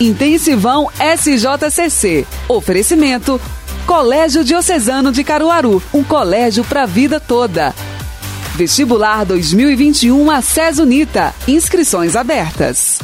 Intensivão SJCC. Oferecimento Colégio Diocesano de Caruaru, um colégio para a vida toda. Vestibular 2021 Acesso Unita. Inscrições abertas.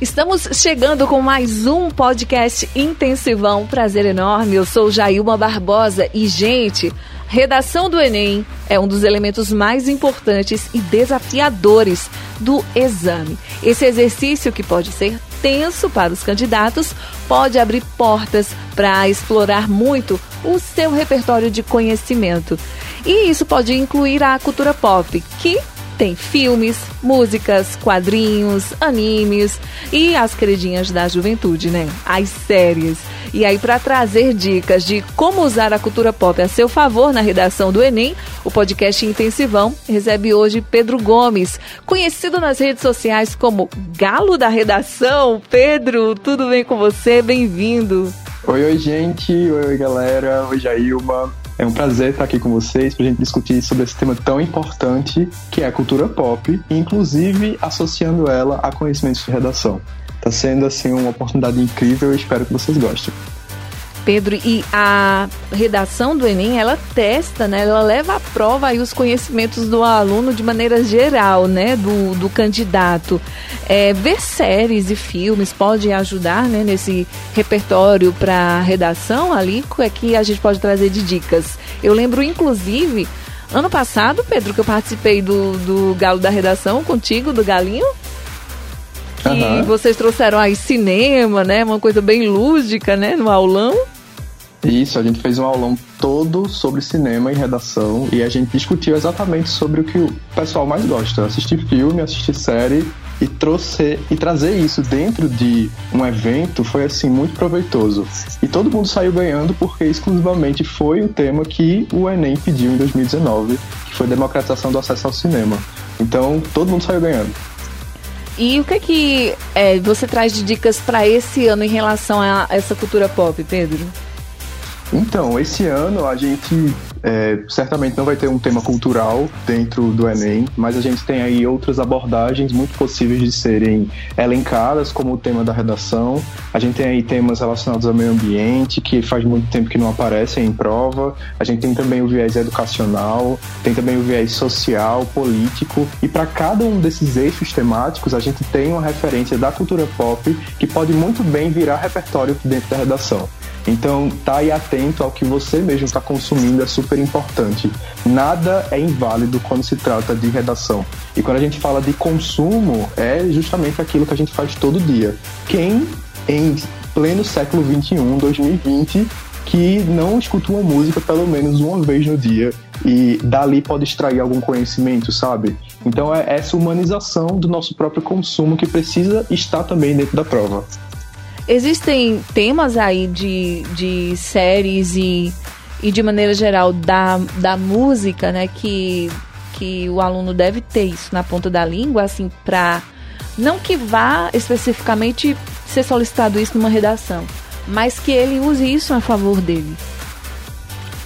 Estamos chegando com mais um podcast intensivão. Prazer enorme. Eu sou Jailma Barbosa e, gente, redação do Enem é um dos elementos mais importantes e desafiadores do exame. Esse exercício que pode ser tenso para os candidatos pode abrir portas para explorar muito o seu repertório de conhecimento. E isso pode incluir a cultura pop, que tem filmes, músicas, quadrinhos, animes e as queridinhas da juventude, né? As séries. E aí, para trazer dicas de como usar a cultura pop a seu favor na redação do Enem, o podcast Intensivão recebe hoje Pedro Gomes, conhecido nas redes sociais como Galo da Redação. Pedro, tudo bem com você? Bem-vindo. Oi, oi, gente. Oi, oi, galera. Oi, Jailma. É um prazer estar aqui com vocês para a gente discutir sobre esse tema tão importante que é a cultura pop, inclusive associando ela a conhecimentos de redação. Está sendo assim uma oportunidade incrível e espero que vocês gostem. Pedro, e a redação do Enem, ela testa, né? Ela leva à prova aí os conhecimentos do aluno de maneira geral, né? Do, do candidato. É, ver séries e filmes pode ajudar, né? Nesse repertório para redação ali, é que a gente pode trazer de dicas. Eu lembro, inclusive, ano passado, Pedro, que eu participei do, do Galo da Redação contigo, do Galinho que uhum. vocês trouxeram aí cinema, né? Uma coisa bem lúdica, né? No aulão. Isso, a gente fez um aulão todo sobre cinema e redação e a gente discutiu exatamente sobre o que o pessoal mais gosta, assistir filme, assistir série e trouxe e trazer isso dentro de um evento foi assim muito proveitoso. E todo mundo saiu ganhando porque exclusivamente foi o tema que o ENEM pediu em 2019, que foi democratização do acesso ao cinema. Então, todo mundo saiu ganhando. E o que é que é, você traz de dicas para esse ano em relação a essa cultura pop, Pedro? Então, esse ano a gente é, certamente não vai ter um tema cultural dentro do Enem, mas a gente tem aí outras abordagens muito possíveis de serem elencadas, como o tema da redação. A gente tem aí temas relacionados ao meio ambiente, que faz muito tempo que não aparecem em prova. A gente tem também o viés educacional, tem também o viés social, político. E para cada um desses eixos temáticos, a gente tem uma referência da cultura pop que pode muito bem virar repertório dentro da redação. Então, tá aí atento ao que você mesmo está consumindo é super importante. Nada é inválido quando se trata de redação. E quando a gente fala de consumo, é justamente aquilo que a gente faz todo dia. Quem em pleno século 21, 2020, que não escuta uma música pelo menos uma vez no dia e dali pode extrair algum conhecimento, sabe? Então é essa humanização do nosso próprio consumo que precisa estar também dentro da prova. Existem temas aí de, de séries e, e de maneira geral da, da música, né? Que, que o aluno deve ter isso na ponta da língua, assim, para não que vá especificamente ser solicitado isso numa redação, mas que ele use isso a favor dele.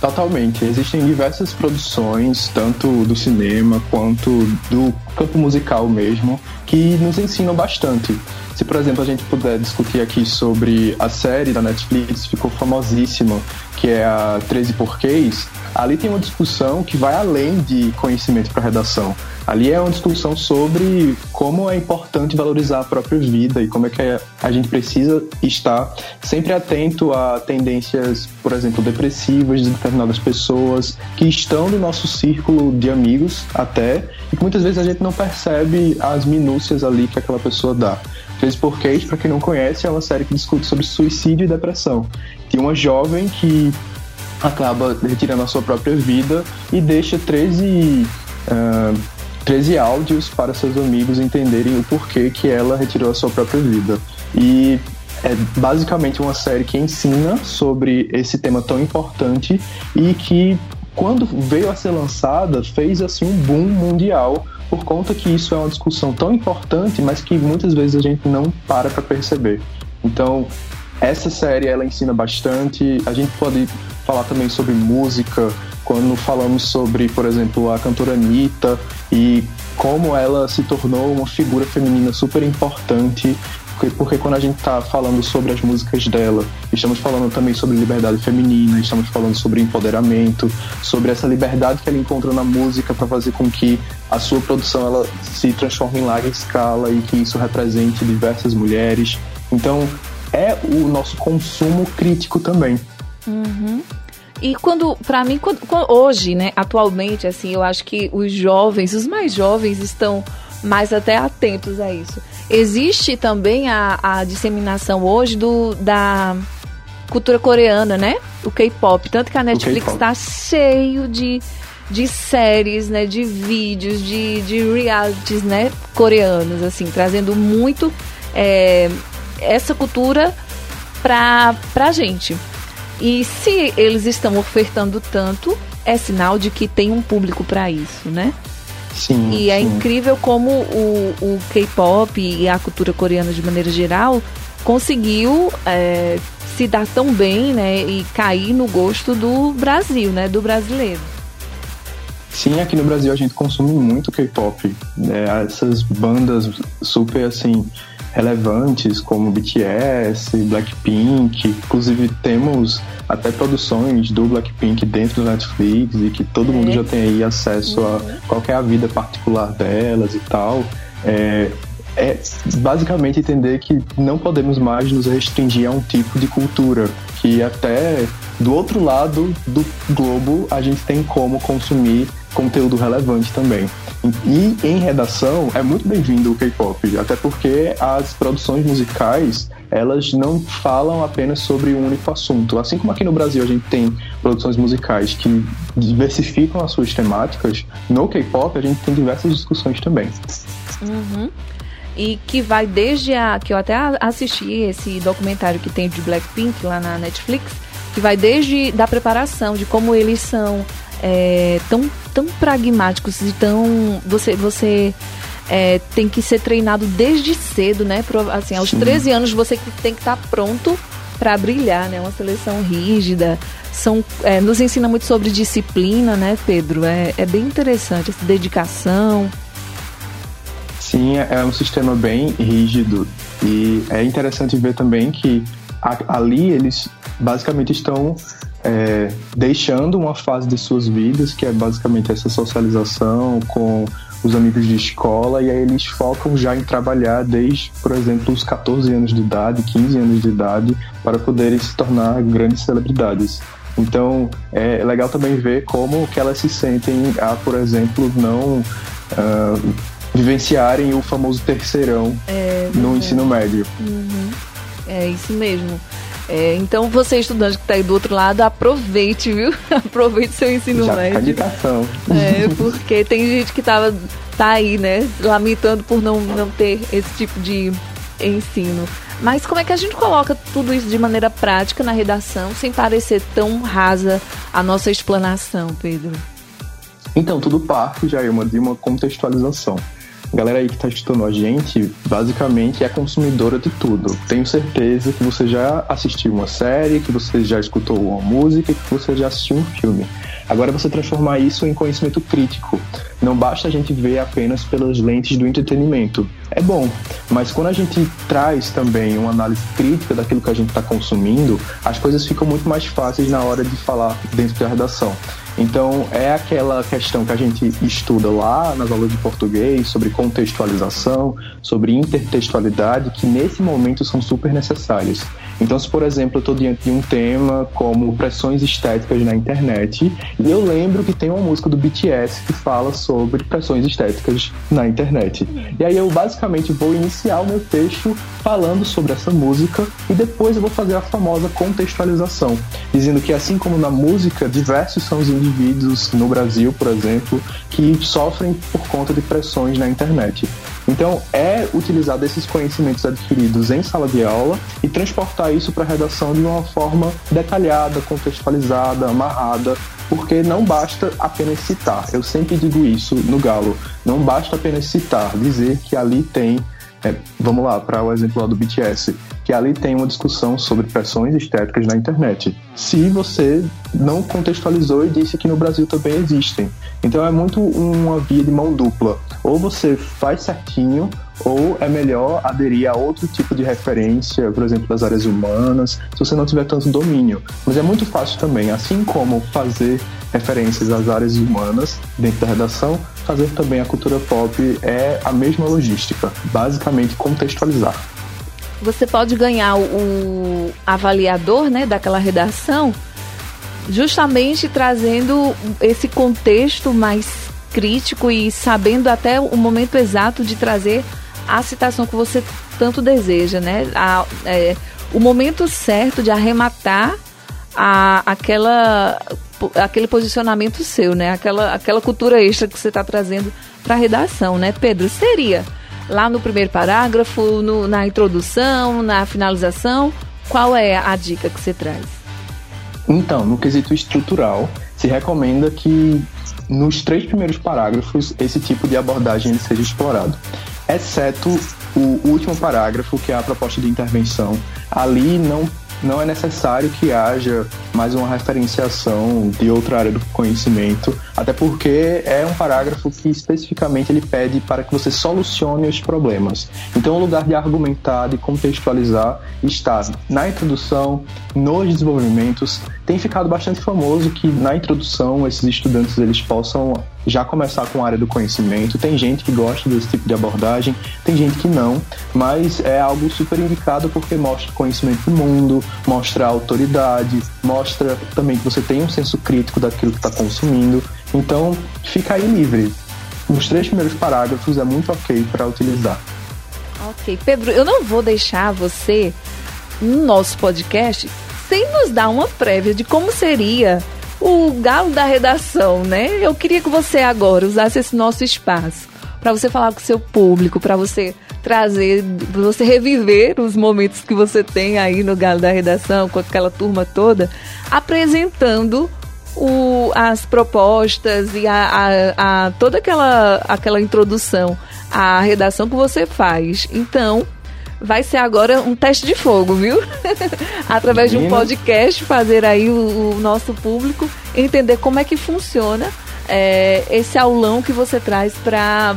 Totalmente. Existem diversas produções, tanto do cinema quanto do campo musical mesmo, que nos ensinam bastante. Se, por exemplo, a gente puder discutir aqui sobre a série da Netflix, ficou famosíssima, que é a 13 Porquês, ali tem uma discussão que vai além de conhecimento para redação. Ali é uma discussão sobre como é importante valorizar a própria vida e como é que a gente precisa estar sempre atento a tendências, por exemplo, depressivas de determinadas pessoas que estão no nosso círculo de amigos até e que muitas vezes a gente não percebe as minúcias ali que aquela pessoa dá. Três Porquês, para quem não conhece, é uma série que discute sobre suicídio e depressão. Tem uma jovem que acaba retirando a sua própria vida e deixa 13, uh, 13 áudios para seus amigos entenderem o porquê que ela retirou a sua própria vida. E é basicamente uma série que ensina sobre esse tema tão importante e que quando veio a ser lançada fez assim um boom mundial por conta que isso é uma discussão tão importante, mas que muitas vezes a gente não para para perceber. Então, essa série ela ensina bastante. A gente pode falar também sobre música, quando falamos sobre, por exemplo, a cantora Anitta e como ela se tornou uma figura feminina super importante porque, quando a gente está falando sobre as músicas dela, estamos falando também sobre liberdade feminina, estamos falando sobre empoderamento, sobre essa liberdade que ela encontra na música para fazer com que a sua produção ela se transforme em larga escala e que isso represente diversas mulheres. Então, é o nosso consumo crítico também. Uhum. E quando, para mim, quando, hoje, né, atualmente, assim, eu acho que os jovens, os mais jovens, estão mais até atentos a isso. Existe também a, a disseminação hoje do, da cultura coreana, né? O K-pop. Tanto que a Netflix está cheio de, de séries, né? De vídeos, de, de realities, né? Coreanos, assim, trazendo muito é, essa cultura pra, pra gente. E se eles estão ofertando tanto, é sinal de que tem um público para isso, né? Sim, e é sim. incrível como o, o K-pop e a cultura coreana de maneira geral conseguiu é, se dar tão bem, né, e cair no gosto do Brasil, né, do brasileiro. Sim, aqui no Brasil a gente consome muito K-pop. É, essas bandas super assim relevantes como BTS, Blackpink, inclusive temos até produções do Blackpink dentro do Netflix e que todo é. mundo já tem aí acesso uhum. a qual é a vida particular delas e tal. É, é basicamente entender que não podemos mais nos restringir a um tipo de cultura, que até do outro lado do globo a gente tem como consumir conteúdo relevante também. E em redação é muito bem-vindo o K-pop, até porque as produções musicais elas não falam apenas sobre um único assunto. Assim como aqui no Brasil a gente tem produções musicais que diversificam as suas temáticas, no K-pop a gente tem diversas discussões também. Uhum. E que vai desde a. que eu até assisti esse documentário que tem de Blackpink lá na Netflix, que vai desde da preparação, de como eles são é, tão, tão pragmáticos e tão. Você, você é, tem que ser treinado desde cedo, né? Assim, aos Sim. 13 anos você tem que estar tá pronto para brilhar, né? Uma seleção rígida. São, é, nos ensina muito sobre disciplina, né, Pedro? É, é bem interessante essa dedicação. Sim, é, é um sistema bem rígido e é interessante ver também que ali eles basicamente estão é, deixando uma fase de suas vidas, que é basicamente essa socialização com os amigos de escola, e aí eles focam já em trabalhar desde, por exemplo, os 14 anos de idade, 15 anos de idade, para poderem se tornar grandes celebridades. Então é legal também ver como que elas se sentem a, por exemplo, não uh, vivenciarem o famoso terceirão é, no ensino médio. Uhum. É isso mesmo. É, então, você estudante que está aí do outro lado, aproveite, viu? aproveite seu ensino Já médio. Indicação. É, porque tem gente que tava, tá aí, né? Lamentando por não, não ter esse tipo de ensino. Mas como é que a gente coloca tudo isso de maneira prática na redação, sem parecer tão rasa a nossa explanação, Pedro? Então, tudo parte, já é uma, de uma contextualização galera aí que está escutando a gente, basicamente é consumidora de tudo. Tenho certeza que você já assistiu uma série, que você já escutou uma música, que você já assistiu um filme. Agora você transformar isso em conhecimento crítico. Não basta a gente ver apenas pelas lentes do entretenimento. É bom, mas quando a gente traz também uma análise crítica daquilo que a gente está consumindo, as coisas ficam muito mais fáceis na hora de falar dentro da redação. Então, é aquela questão que a gente estuda lá nas aulas de português sobre contextualização, sobre intertextualidade, que nesse momento são super necessárias. Então, se por exemplo eu estou diante de um tema como pressões estéticas na internet, e eu lembro que tem uma música do BTS que fala sobre pressões estéticas na internet. E aí eu basicamente vou iniciar o meu texto falando sobre essa música e depois eu vou fazer a famosa contextualização, dizendo que assim como na música, diversos são os indivíduos no Brasil, por exemplo, que sofrem por conta de pressões na internet. Então, é utilizar desses conhecimentos adquiridos em sala de aula e transportar isso para a redação de uma forma detalhada, contextualizada, amarrada, porque não basta apenas citar. Eu sempre digo isso no Galo. Não basta apenas citar, dizer que ali tem. É, vamos lá, para o exemplo lá do BTS, que ali tem uma discussão sobre pressões estéticas na internet. Se você não contextualizou e disse que no Brasil também existem. Então é muito uma via de mão dupla. Ou você faz certinho, ou é melhor aderir a outro tipo de referência, por exemplo, das áreas humanas, se você não tiver tanto domínio. Mas é muito fácil também, assim como fazer referências às áreas humanas dentro da redação, fazer também a cultura pop é a mesma logística, basicamente contextualizar. Você pode ganhar o avaliador né, daquela redação justamente trazendo esse contexto mais crítico e sabendo até o momento exato de trazer a citação que você tanto deseja, né? A, é, o momento certo de arrematar a, aquela, aquele posicionamento seu, né? Aquela, aquela cultura extra que você está trazendo para a redação, né, Pedro? Seria lá no primeiro parágrafo, no, na introdução, na finalização? Qual é a dica que você traz? Então, no quesito estrutural, se recomenda que nos três primeiros parágrafos esse tipo de abordagem seja explorado, exceto o último parágrafo, que é a proposta de intervenção. Ali não não é necessário que haja mais uma referenciação de outra área do conhecimento, até porque é um parágrafo que especificamente ele pede para que você solucione os problemas. Então, o lugar de argumentar, de contextualizar, está na introdução, nos desenvolvimentos. Tem ficado bastante famoso que na introdução esses estudantes eles possam já começar com a área do conhecimento. Tem gente que gosta desse tipo de abordagem, tem gente que não, mas é algo super indicado porque mostra conhecimento do mundo, mostra autoridade, mostra também que você tem um senso crítico daquilo que está consumindo. Então, fica aí livre. Os três primeiros parágrafos é muito ok para utilizar. Ok, Pedro, eu não vou deixar você no nosso podcast sem nos dar uma prévia de como seria o galo da redação, né? Eu queria que você agora usasse esse nosso espaço para você falar com o seu público, para você trazer, você reviver os momentos que você tem aí no galo da redação com aquela turma toda, apresentando o, as propostas e a, a, a, toda aquela, aquela introdução à redação que você faz. Então, vai ser agora um teste de fogo, viu? Através de um podcast, fazer aí o, o, nosso público entender como é que funciona é, esse aulão que você traz para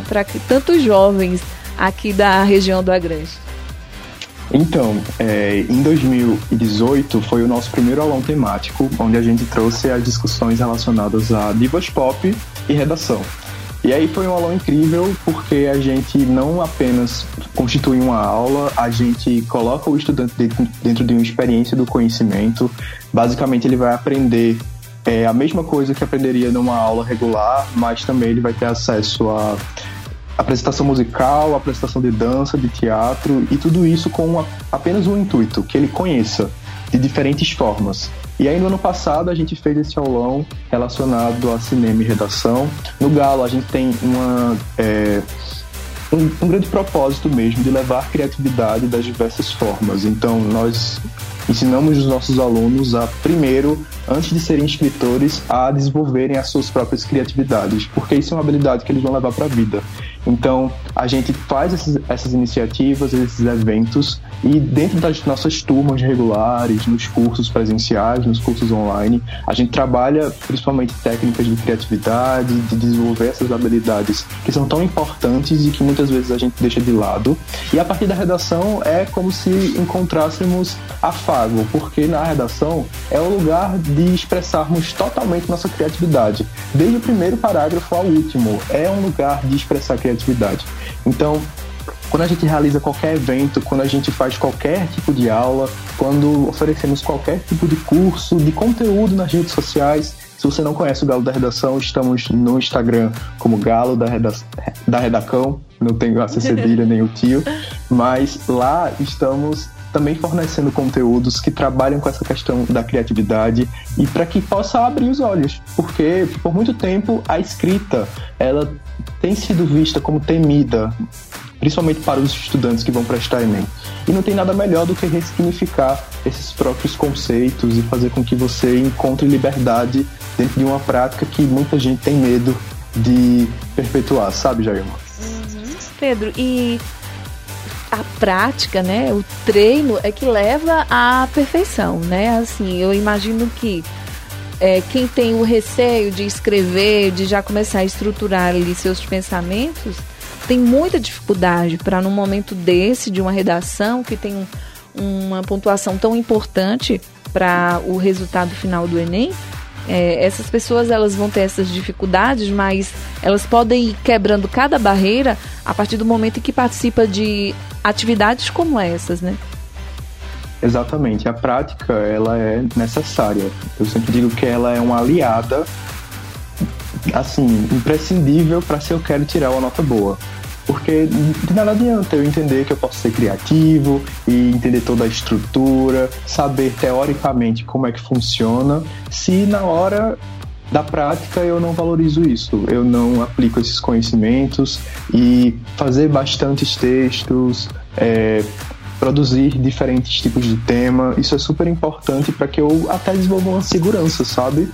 tantos jovens aqui da região do Agreste. Então, é, em 2018 foi o nosso primeiro aulão temático, onde a gente trouxe as discussões relacionadas a divas pop e redação. E aí foi um aulão incrível porque a gente não apenas constitui uma aula, a gente coloca o estudante dentro de uma experiência do conhecimento. Basicamente, ele vai aprender é, a mesma coisa que aprenderia numa aula regular, mas também ele vai ter acesso a apresentação musical, apresentação de dança, de teatro e tudo isso com uma, apenas um intuito, que ele conheça de diferentes formas. E aí no ano passado a gente fez esse aulão relacionado a cinema e redação. No Galo a gente tem uma, é, um, um grande propósito mesmo de levar criatividade das diversas formas. Então nós ensinamos os nossos alunos a, primeiro, antes de serem escritores, a desenvolverem as suas próprias criatividades, porque isso é uma habilidade que eles vão levar para a vida. Então, a gente faz esses, essas iniciativas, esses eventos, e dentro das nossas turmas regulares, nos cursos presenciais, nos cursos online, a gente trabalha principalmente técnicas de criatividade, de desenvolver essas habilidades que são tão importantes e que muitas vezes a gente deixa de lado. E a partir da redação é como se encontrássemos afago, porque na redação é o lugar de expressarmos totalmente nossa criatividade, desde o primeiro parágrafo ao último. É um lugar de expressar criatividade. Então, quando a gente realiza qualquer evento, quando a gente faz qualquer tipo de aula, quando oferecemos qualquer tipo de curso, de conteúdo nas redes sociais. Se você não conhece o Galo da Redação, estamos no Instagram como Galo da, Reda da Redacão, não tenho a cedilha nem o tio, mas lá estamos também fornecendo conteúdos que trabalham com essa questão da criatividade e para que possa abrir os olhos, porque por muito tempo a escrita ela tem sido vista como temida principalmente para os estudantes que vão prestar Enem. E não tem nada melhor do que ressignificar esses próprios conceitos e fazer com que você encontre liberdade dentro de uma prática que muita gente tem medo de perpetuar, sabe, Jairma? Uhum. Pedro, e a prática, né, o treino é que leva à perfeição, né? Assim, eu imagino que é, quem tem o receio de escrever, de já começar a estruturar ali seus pensamentos, tem muita dificuldade para num momento desse de uma redação que tem uma pontuação tão importante para o resultado final do Enem, é, essas pessoas elas vão ter essas dificuldades, mas elas podem ir quebrando cada barreira a partir do momento em que participa de atividades como essas, né? Exatamente. A prática ela é necessária. Eu sempre digo que ela é uma aliada, assim, imprescindível para se eu quero tirar uma nota boa. Porque de nada adianta eu entender que eu posso ser criativo e entender toda a estrutura, saber teoricamente como é que funciona, se na hora da prática eu não valorizo isso, eu não aplico esses conhecimentos e fazer bastantes textos, é, produzir diferentes tipos de tema, isso é super importante para que eu até desenvolva uma segurança, sabe?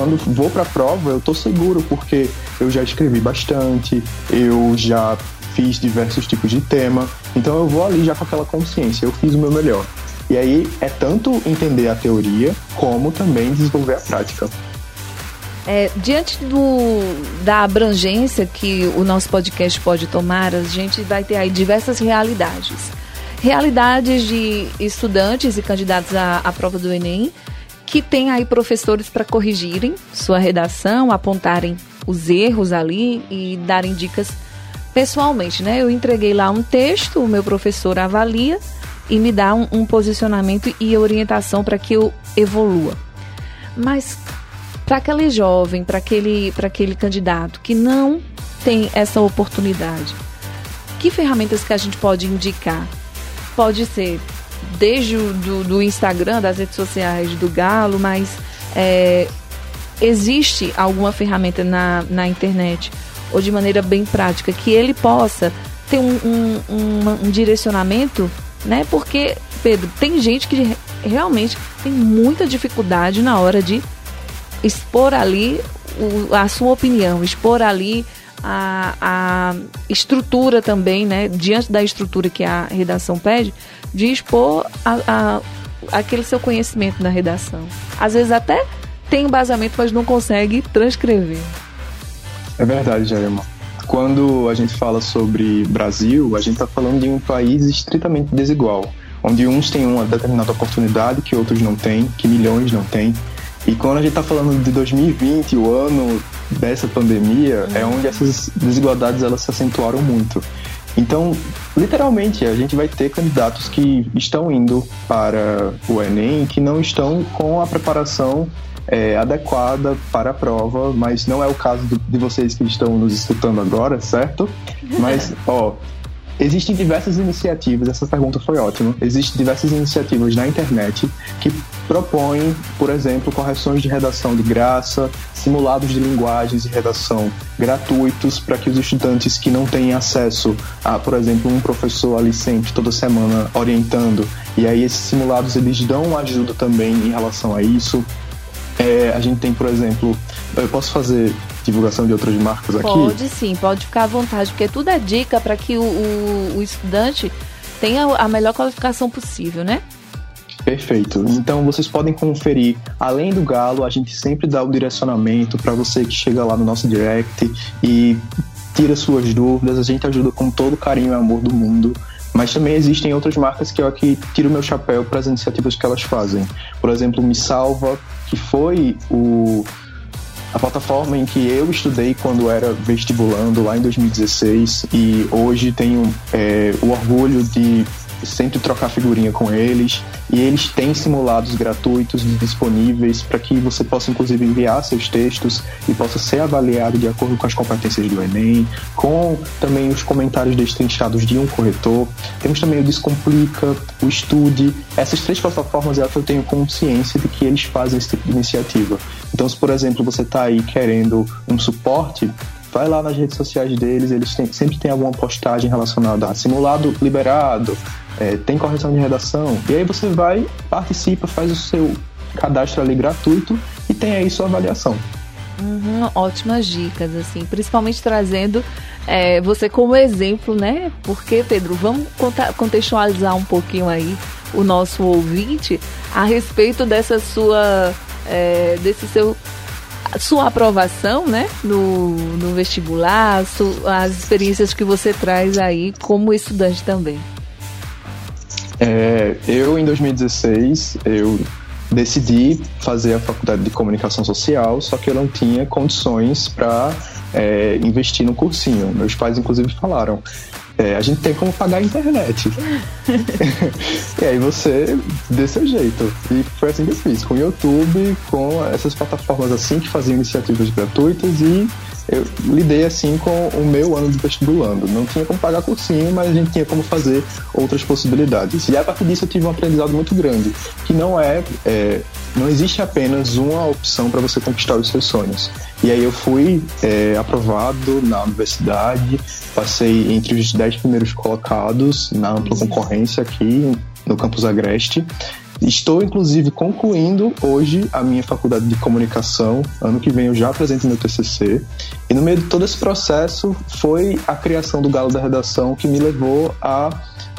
Quando vou para a prova, eu estou seguro porque eu já escrevi bastante, eu já fiz diversos tipos de tema, então eu vou ali já com aquela consciência, eu fiz o meu melhor. E aí é tanto entender a teoria como também desenvolver a prática. É, diante do, da abrangência que o nosso podcast pode tomar, a gente vai ter aí diversas realidades. Realidades de estudantes e candidatos à, à prova do Enem, que tem aí professores para corrigirem sua redação, apontarem os erros ali e darem dicas pessoalmente, né? Eu entreguei lá um texto, o meu professor avalia e me dá um, um posicionamento e orientação para que eu evolua. Mas para aquele jovem, para aquele, aquele candidato que não tem essa oportunidade, que ferramentas que a gente pode indicar? Pode ser desde o do, do Instagram, das redes sociais do Galo, mas é, existe alguma ferramenta na, na internet ou de maneira bem prática que ele possa ter um, um, um, um direcionamento, né? Porque, Pedro, tem gente que realmente tem muita dificuldade na hora de expor ali o, a sua opinião, expor ali a, a estrutura também, né? Diante da estrutura que a redação pede, de expor a, a, aquele seu conhecimento na redação. Às vezes até tem embasamento, mas não consegue transcrever. É verdade, Jairma. Quando a gente fala sobre Brasil, a gente está falando de um país estritamente desigual, onde uns têm uma determinada oportunidade que outros não têm, que milhões não têm. E quando a gente está falando de 2020, o ano dessa pandemia, é onde essas desigualdades elas se acentuaram muito. Então, literalmente, a gente vai ter candidatos que estão indo para o Enem que não estão com a preparação é, adequada para a prova, mas não é o caso de vocês que estão nos escutando agora, certo? Mas, ó, Existem diversas iniciativas, essa pergunta foi ótima. Existem diversas iniciativas na internet que propõem, por exemplo, correções de redação de graça, simulados de linguagens de redação gratuitos para que os estudantes que não têm acesso a, por exemplo, um professor ali sempre toda semana orientando, e aí esses simulados eles dão ajuda também em relação a isso. É, a gente tem, por exemplo, eu posso fazer divulgação de outras marcas aqui? Pode sim, pode ficar à vontade, porque tudo é dica para que o, o, o estudante tenha a melhor qualificação possível, né? Perfeito. Então vocês podem conferir, além do Galo, a gente sempre dá o direcionamento para você que chega lá no nosso direct e tira suas dúvidas, a gente ajuda com todo o carinho e amor do mundo. Mas também existem outras marcas que eu aqui tiro meu chapéu para as iniciativas que elas fazem. Por exemplo, Me Salva, que foi o a plataforma em que eu estudei quando era vestibulando lá em 2016 e hoje tenho é, o orgulho de sempre trocar figurinha com eles e eles têm simulados gratuitos disponíveis para que você possa inclusive enviar seus textos e possa ser avaliado de acordo com as competências do Enem, com também os comentários destrinchados de um corretor. Temos também o Descomplica, o Estude. Essas três plataformas é que eu tenho consciência de que eles fazem esse tipo de iniciativa. Então, se por exemplo você está aí querendo um suporte, vai lá nas redes sociais deles, eles têm, sempre tem alguma postagem relacionada a simulado liberado, é, tem correção de redação, e aí você vai, participa, faz o seu cadastro ali gratuito e tem aí sua avaliação. Uhum, ótimas dicas, assim, principalmente trazendo é, você como exemplo, né? Porque, Pedro, vamos contextualizar um pouquinho aí o nosso ouvinte a respeito dessa sua, é, desse seu sua aprovação, né, no, no vestibular, su, as experiências que você traz aí como estudante também. É, eu, em 2016, eu decidi fazer a faculdade de comunicação social, só que eu não tinha condições para é, investir no cursinho. Meus pais, inclusive, falaram: é, a gente tem como pagar a internet. e aí você dê seu jeito. E foi assim que eu fiz, com o YouTube, com essas plataformas assim que faziam iniciativas gratuitas e eu lidei assim com o meu ano de vestibulando. Não tinha como pagar cursinho, mas a gente tinha como fazer outras possibilidades. E a partir disso eu tive um aprendizado muito grande, que não é, é não existe apenas uma opção para você conquistar os seus sonhos. E aí eu fui é, aprovado na universidade, passei entre os dez primeiros colocados na ampla concorrência aqui no campus Agreste. Estou, inclusive, concluindo hoje a minha faculdade de comunicação. Ano que vem eu já apresento meu TCC. E no meio de todo esse processo foi a criação do Galo da Redação que me levou a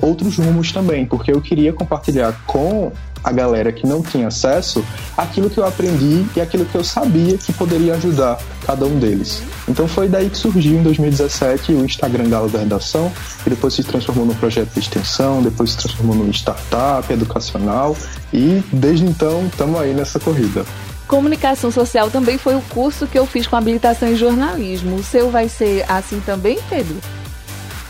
outros rumos também, porque eu queria compartilhar com a galera que não tinha acesso aquilo que eu aprendi e aquilo que eu sabia que poderia ajudar cada um deles. Então foi daí que surgiu em 2017 o Instagram Galo da Redação, que depois se transformou num projeto de extensão, depois se transformou numa startup educacional e desde então estamos aí nessa corrida. Comunicação social também foi o curso que eu fiz com habilitação em jornalismo. O seu vai ser assim também, Pedro?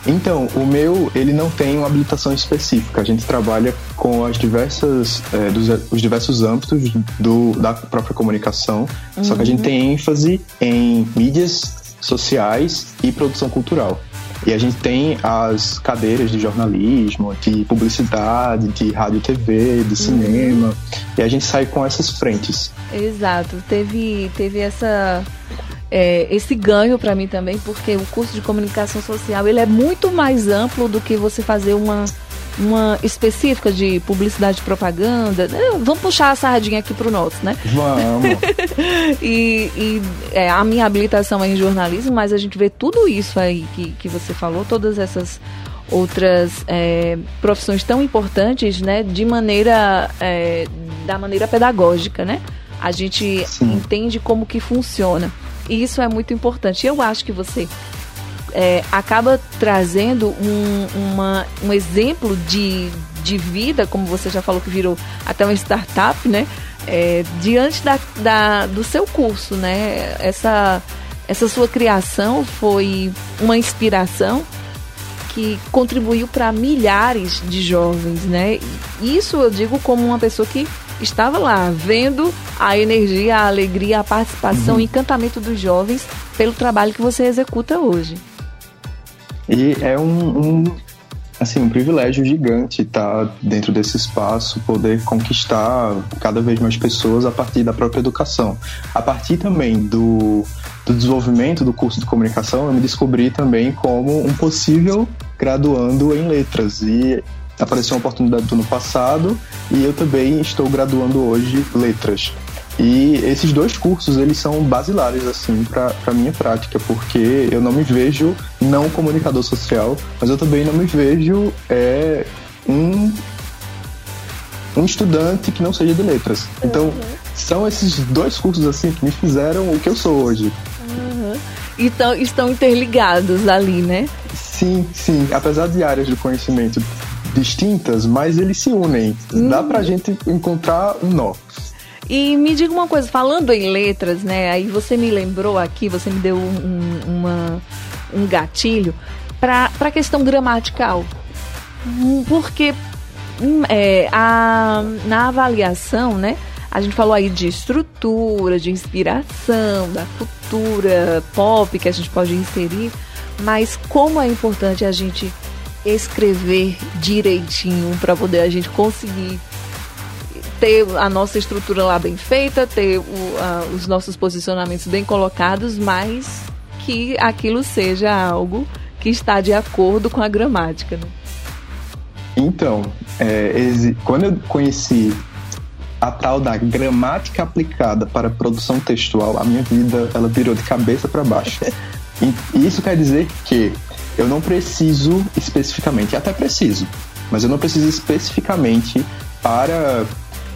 Então, o meu, ele não tem uma habilitação específica. A gente trabalha com as diversas, é, dos, os diversos âmbitos do, da própria comunicação, uhum. só que a gente tem ênfase em mídias sociais e produção cultural. E a gente tem as cadeiras de jornalismo, de publicidade, de rádio e TV, de uhum. cinema. E a gente sai com essas frentes. Exato. Teve, teve essa é, esse ganho para mim também, porque o curso de comunicação social ele é muito mais amplo do que você fazer uma uma específica de publicidade e propaganda. É, vamos puxar a sardinha aqui para o nosso, né? Vamos. e, e é, a minha habilitação é em jornalismo, mas a gente vê tudo isso aí que, que você falou, todas essas outras é, profissões tão importantes, né? De maneira é, da maneira pedagógica, né? A gente Sim. entende como que funciona. E isso é muito importante. Eu acho que você é, acaba trazendo um, uma, um exemplo de, de vida, como você já falou que virou até uma startup, né? É, diante da, da, do seu curso, né? Essa, essa sua criação foi uma inspiração que contribuiu para milhares de jovens, né? Isso eu digo como uma pessoa que estava lá, vendo a energia, a alegria, a participação, uhum. o encantamento dos jovens pelo trabalho que você executa hoje. E é um, um assim, um privilégio gigante estar dentro desse espaço, poder conquistar cada vez mais pessoas a partir da própria educação. A partir também do, do desenvolvimento do curso de comunicação, eu me descobri também como um possível graduando em letras. E apareceu uma oportunidade do ano passado e eu também estou graduando hoje letras. E esses dois cursos, eles são basilares, assim, para minha prática, porque eu não me vejo não comunicador social, mas eu também não me vejo é, um, um estudante que não seja de letras. Então, uhum. são esses dois cursos, assim, que me fizeram o que eu sou hoje. Uhum. Então, estão interligados ali, né? Sim, sim. Apesar de áreas de conhecimento distintas, mas eles se unem. Uhum. Dá pra gente encontrar um nó. E me diga uma coisa, falando em letras, né? Aí você me lembrou aqui, você me deu um, uma, um gatilho para a questão gramatical. Porque hum, é, a, na avaliação, né? A gente falou aí de estrutura, de inspiração, da cultura pop que a gente pode inserir, mas como é importante a gente escrever direitinho para poder a gente conseguir ter a nossa estrutura lá bem feita, ter o, os nossos posicionamentos bem colocados, mas que aquilo seja algo que está de acordo com a gramática. Né? Então, é, quando eu conheci a tal da gramática aplicada para produção textual, a minha vida ela virou de cabeça para baixo. e isso quer dizer que eu não preciso especificamente, até preciso, mas eu não preciso especificamente para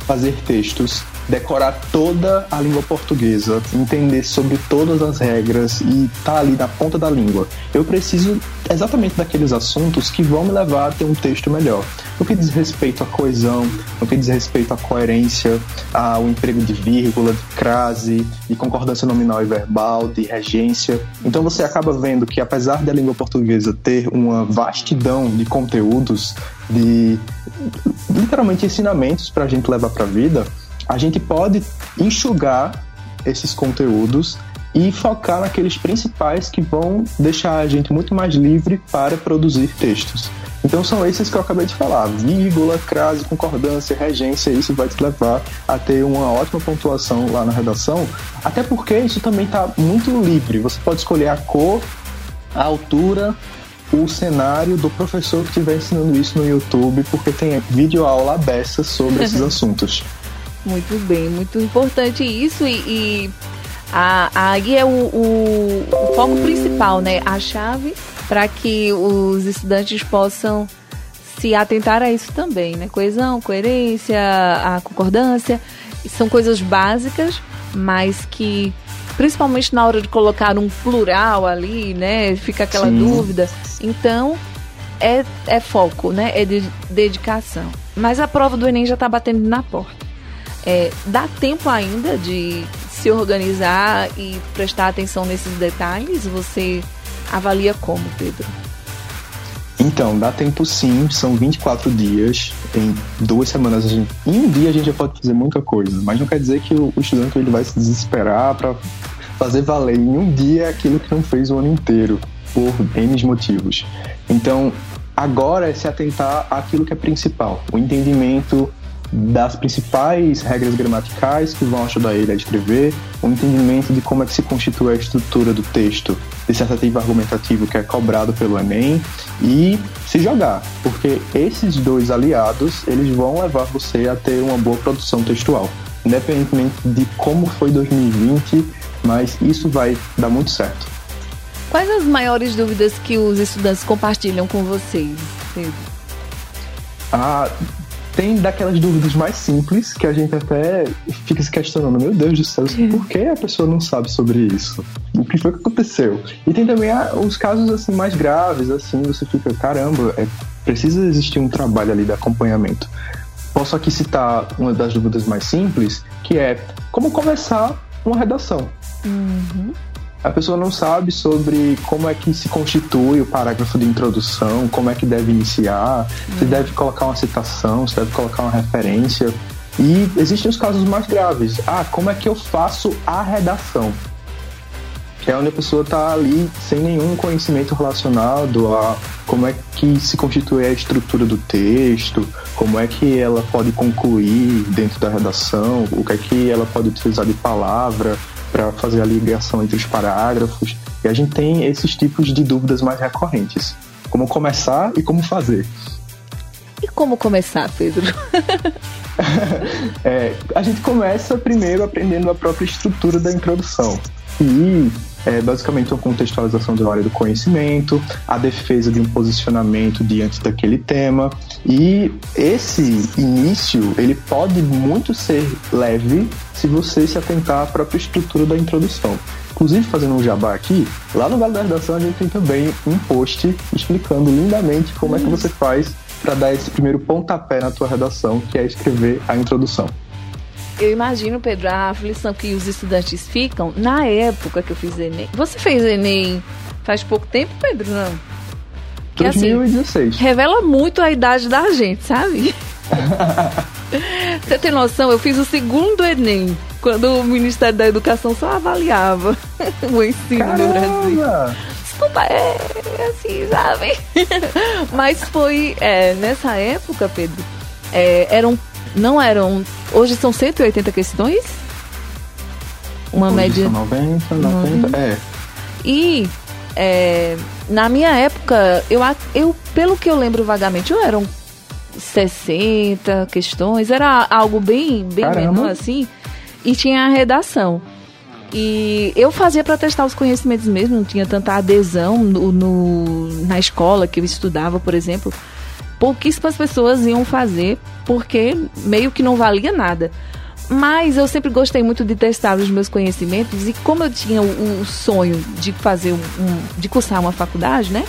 fazer textos decorar toda a língua portuguesa, entender sobre todas as regras e estar tá ali na ponta da língua. Eu preciso exatamente daqueles assuntos que vão me levar a ter um texto melhor. No que diz respeito à coesão, no que diz respeito à coerência, ao emprego de vírgula, de crase, de concordância nominal e verbal, de regência. Então você acaba vendo que apesar da língua portuguesa ter uma vastidão de conteúdos, de literalmente ensinamentos para a gente levar para a vida, a gente pode enxugar esses conteúdos e focar naqueles principais que vão deixar a gente muito mais livre para produzir textos. Então são esses que eu acabei de falar: vírgula, crase, concordância, regência. Isso vai te levar a ter uma ótima pontuação lá na redação, até porque isso também está muito livre. Você pode escolher a cor, a altura, o cenário do professor que estiver ensinando isso no YouTube, porque tem vídeo aula aberta sobre esses assuntos. Muito bem, muito importante isso e, e aí é o, o, o, foco principal, né? A chave para que os estudantes possam se atentar a isso também, né? Coesão, coerência, a concordância, são coisas básicas, mas que principalmente na hora de colocar um plural ali, né? Fica aquela Sim. dúvida. Então, é, é foco, né? É de dedicação. Mas a prova do Enem já está batendo na porta. É, dá tempo ainda de se organizar e prestar atenção nesses detalhes? Você avalia como, Pedro? Então, dá tempo sim, são 24 dias. Em duas semanas, a gente, em um dia a gente já pode fazer muita coisa, mas não quer dizer que o, estudante ele vai se desesperar para fazer valer em um dia aquilo que não fez o ano inteiro, por N motivos. Então, agora é se atentar àquilo que é principal, o entendimento das principais regras gramaticais que vão ajudar ele a escrever, o entendimento de como é que se constitui a estrutura do texto dissertativo argumentativo que é cobrado pelo Enem e se jogar, porque esses dois aliados eles vão levar você a ter uma boa produção textual, independentemente de como foi 2020, mas isso vai dar muito certo. Quais as maiores dúvidas que os estudantes compartilham com vocês, Pedro? Ah, tem daquelas dúvidas mais simples que a gente até fica se questionando, meu Deus do céu, por que a pessoa não sabe sobre isso? O que foi que aconteceu? E tem também os casos assim mais graves, assim, você fica, caramba, é, precisa existir um trabalho ali de acompanhamento. Posso aqui citar uma das dúvidas mais simples, que é como começar uma redação. Uhum a pessoa não sabe sobre como é que se constitui o parágrafo de introdução, como é que deve iniciar, se uhum. deve colocar uma citação, se deve colocar uma referência. E existem os casos mais graves. Ah, como é que eu faço a redação? Que é onde a pessoa está ali sem nenhum conhecimento relacionado a como é que se constitui a estrutura do texto, como é que ela pode concluir dentro da redação, o que é que ela pode utilizar de palavra, para fazer a ligação entre os parágrafos. E a gente tem esses tipos de dúvidas mais recorrentes. Como começar e como fazer. E como começar, Pedro? é, a gente começa primeiro aprendendo a própria estrutura da introdução. E é basicamente uma contextualização da área do conhecimento, a defesa de um posicionamento diante daquele tema. E esse início, ele pode muito ser leve se você se atentar à própria estrutura da introdução. Inclusive, fazendo um jabá aqui, lá no Vale da Redação a gente tem também um post explicando lindamente como é que você faz para dar esse primeiro pontapé na tua redação, que é escrever a introdução. Eu imagino, Pedro, a aflição que os estudantes ficam na época que eu fiz Enem. Você fez Enem faz pouco tempo, Pedro? Não. Que, 2016. Assim, revela muito a idade da gente, sabe? Você tem noção? Eu fiz o segundo Enem, quando o Ministério da Educação só avaliava o ensino Caramba. no Brasil. Desculpa, é, é assim, sabe? Mas foi é, nessa época, Pedro, é, eram não eram. Hoje são 180 questões? Uma hoje média. São 90, 90, uhum. é. E é, na minha época, eu, eu, pelo que eu lembro vagamente, eu eram 60 questões, era algo bem, bem menor assim, e tinha a redação. E eu fazia para testar os conhecimentos mesmo, não tinha tanta adesão no, no, na escola que eu estudava, por exemplo. Pouquíssimas pessoas iam fazer, porque meio que não valia nada. Mas eu sempre gostei muito de testar os meus conhecimentos e como eu tinha o, o sonho de fazer um, um, de cursar uma faculdade, né?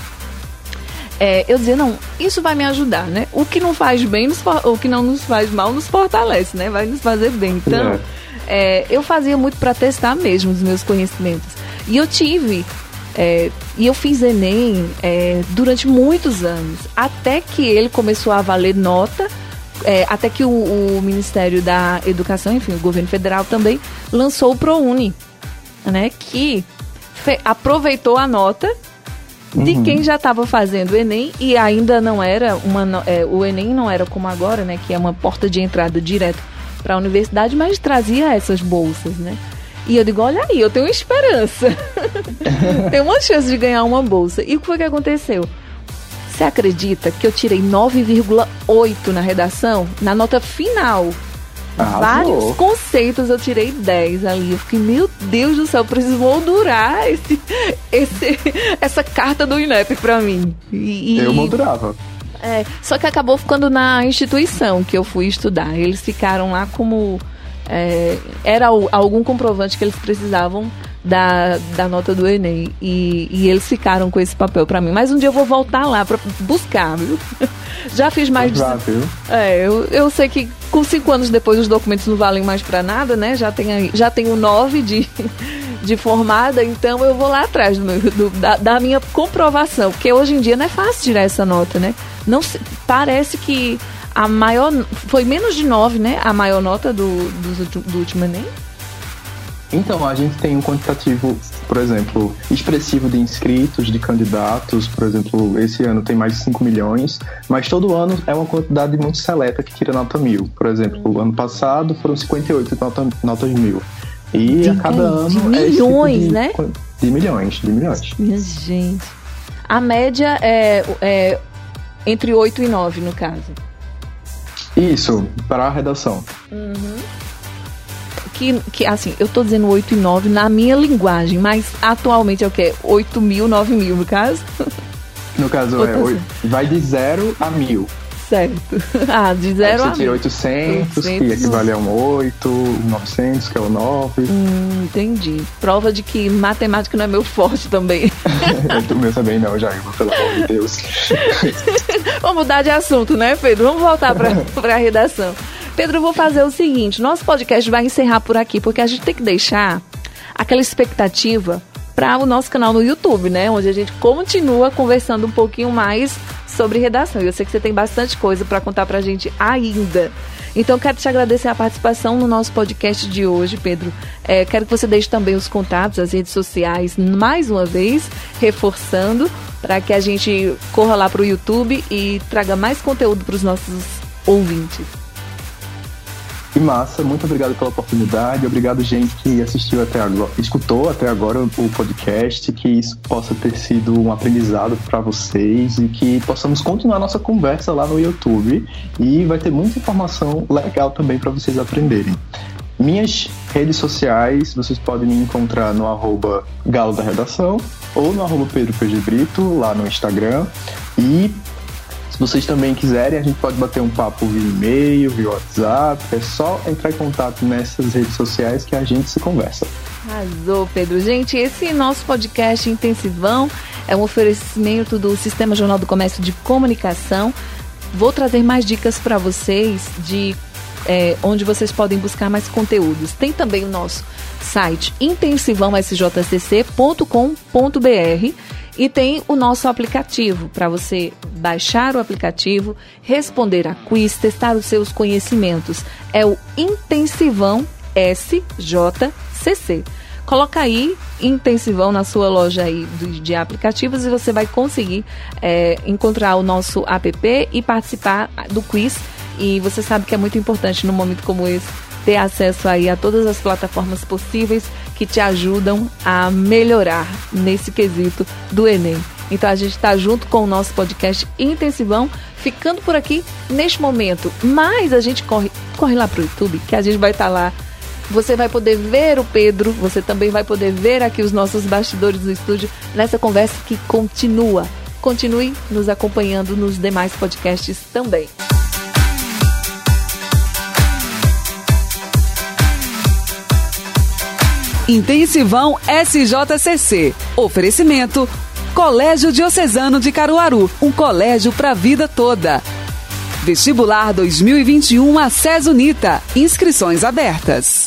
É, eu dizia, não, isso vai me ajudar, né? O que não faz bem, nos, o que não nos faz mal, nos fortalece, né? Vai nos fazer bem. Então, é. É, eu fazia muito para testar mesmo os meus conhecimentos. E eu tive, é, e eu fiz Enem é, durante muitos anos, até que ele começou a valer nota é, até que o, o, Ministério da Educação, enfim, o governo federal também lançou o ProUni, né, que fe, aproveitou a nota de uhum. quem já estava fazendo o Enem e ainda não era uma é, o Enem não era como agora, né, que é uma porta de entrada direto para a universidade, mas trazia essas bolsas, né? E eu digo, olha aí, eu tenho esperança. tenho uma chance de ganhar uma bolsa. E o que foi que aconteceu? Você acredita que eu tirei 9,8 na redação? Na nota final. Ah, Vários conceitos eu tirei 10 ali. Eu fiquei, meu Deus do céu, preciso moldurar esse, esse, essa carta do INEP pra mim. E, eu moldurava. É, só que acabou ficando na instituição que eu fui estudar. Eles ficaram lá como. É, era algum comprovante que eles precisavam da, da nota do Enem. E, e eles ficaram com esse papel para mim. Mas um dia eu vou voltar lá para buscar, viu? Já fiz mais de. É, eu, eu sei que com cinco anos depois os documentos não valem mais para nada, né? Já, tem, já tenho nove de, de formada, então eu vou lá atrás do meu, do, da, da minha comprovação. Porque hoje em dia não é fácil tirar essa nota, né? Não se, parece que a maior. Foi menos de nove, né? A maior nota do, do, do último Enem. Então, a gente tem um quantitativo, por exemplo, expressivo de inscritos, de candidatos. Por exemplo, esse ano tem mais de 5 milhões, mas todo ano é uma quantidade muito seleta que tira nota mil. Por exemplo, ano passado foram 58 nota, notas mil. E de, a cada ano. De milhões, é tipo de, né? De milhões, de milhões. Minha gente. A média é, é entre 8 e 9, no caso. Isso, para a redação. Uhum que, que assim, eu tô dizendo 8 e 9 na minha linguagem, mas atualmente é o quê? 8 mil, 9 mil, no caso? No caso, é, assim. vai de 0 a 1000. Certo. Ah, de 0 a 1000. Você tira 800, 800, que equivale a um 8, 900, que é o 9. Hum, entendi. Prova de que matemática não é meu forte também. o meu também não, Jair, pelo amor de Deus. Vamos mudar de assunto, né, Pedro? Vamos voltar para a redação. Pedro, eu vou fazer o seguinte: nosso podcast vai encerrar por aqui, porque a gente tem que deixar aquela expectativa para o nosso canal no YouTube, né? Onde a gente continua conversando um pouquinho mais sobre redação. E eu sei que você tem bastante coisa para contar para a gente ainda. Então, quero te agradecer a participação no nosso podcast de hoje, Pedro. É, quero que você deixe também os contatos, as redes sociais, mais uma vez, reforçando, para que a gente corra lá para o YouTube e traga mais conteúdo para os nossos ouvintes. Que massa, muito obrigado pela oportunidade, obrigado gente que assistiu até agora, escutou até agora o podcast, que isso possa ter sido um aprendizado para vocês e que possamos continuar nossa conversa lá no YouTube e vai ter muita informação legal também para vocês aprenderem. Minhas redes sociais, vocês podem me encontrar no arroba Galo da Redação ou no arroba Pedro Brito, lá no Instagram. E se vocês também quiserem, a gente pode bater um papo via e-mail, via WhatsApp. É só entrar em contato nessas redes sociais que a gente se conversa. Arrasou, Pedro. Gente, esse nosso podcast Intensivão é um oferecimento do Sistema Jornal do Comércio de Comunicação. Vou trazer mais dicas para vocês de é, onde vocês podem buscar mais conteúdos. Tem também o nosso site intensivãosjcc.com.br e tem o nosso aplicativo para você baixar o aplicativo, responder a quiz, testar os seus conhecimentos. É o Intensivão SJCC. Coloca aí Intensivão na sua loja aí de, de aplicativos e você vai conseguir é, encontrar o nosso app e participar do quiz. E você sabe que é muito importante num momento como esse ter acesso aí a todas as plataformas possíveis que te ajudam a melhorar nesse quesito do Enem. Então a gente está junto com o nosso podcast Intensivão. ficando por aqui neste momento. Mas a gente corre, corre lá pro YouTube, que a gente vai estar tá lá. Você vai poder ver o Pedro, você também vai poder ver aqui os nossos bastidores do estúdio nessa conversa que continua. Continue nos acompanhando nos demais podcasts também. Intensivão SJCC. Oferecimento Colégio Diocesano de Caruaru, um colégio para a vida toda. Vestibular 2021 a Unita. Inscrições abertas.